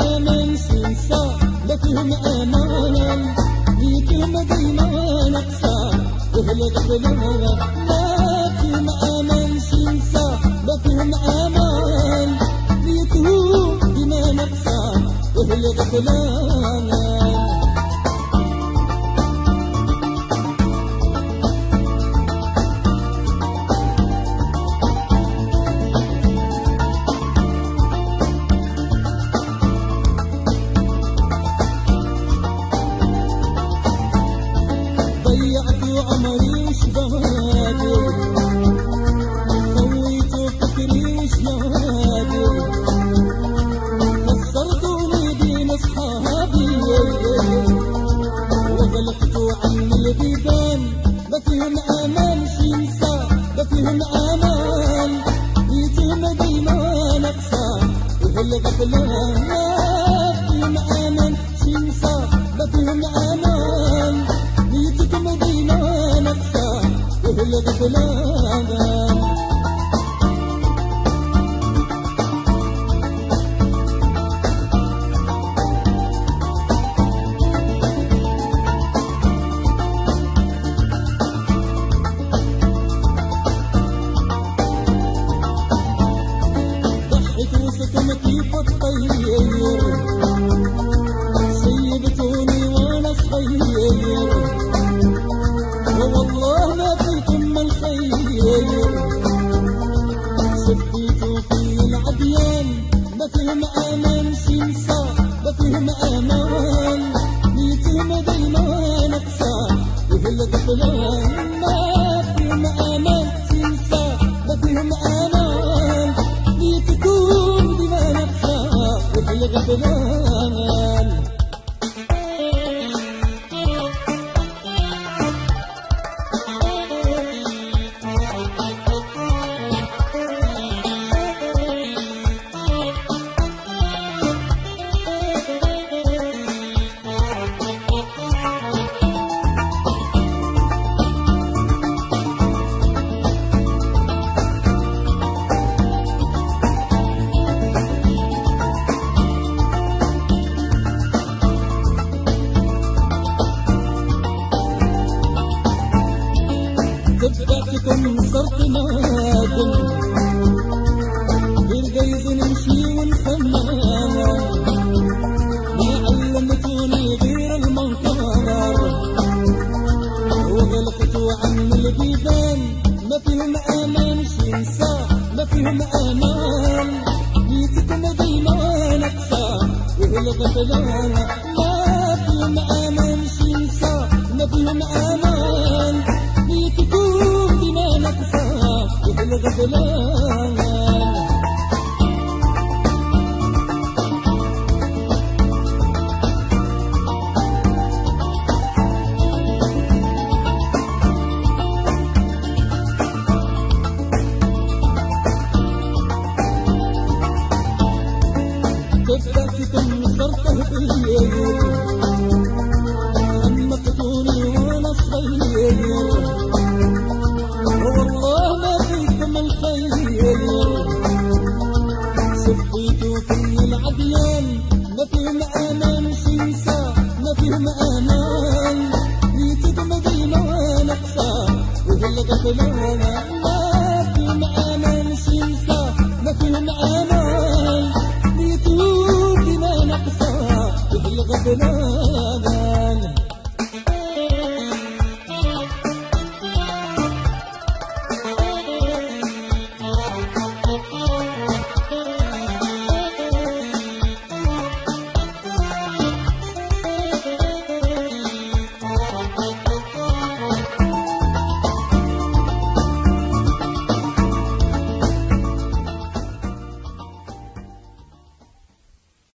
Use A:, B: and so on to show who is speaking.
A: أمان سنسى ما فيهم أمان ليكهم ديما نقصى أهل غفلة ما فيهم أمان سنسى ما فيهم آمان ليكهم ديما نقصى أهل غفلة وغلقت عن البيبان ما فيهم أمان شي نسى ما فيهم أمان يتم ديما نقصى وهالغفلان ما فيهم أمان شي نسى ما فيهم أمان بيتك مدينة نفسها وهل غفلان ضحك وسكنتي Thank you. تبعتكم صرت نادم بالجيز نمشي ونفنان ما علمتوني غير المنكر وغلقت عن البيبان ما فيهم أمان شنسى ما فيهم أمان. بيتكم ديما نقصى وهل غفلان ما فيهم أمان شنسى دخلهم ما فيهم أمان شمسة ما فيهم أمان بيتوب ما نقصة بالغبنة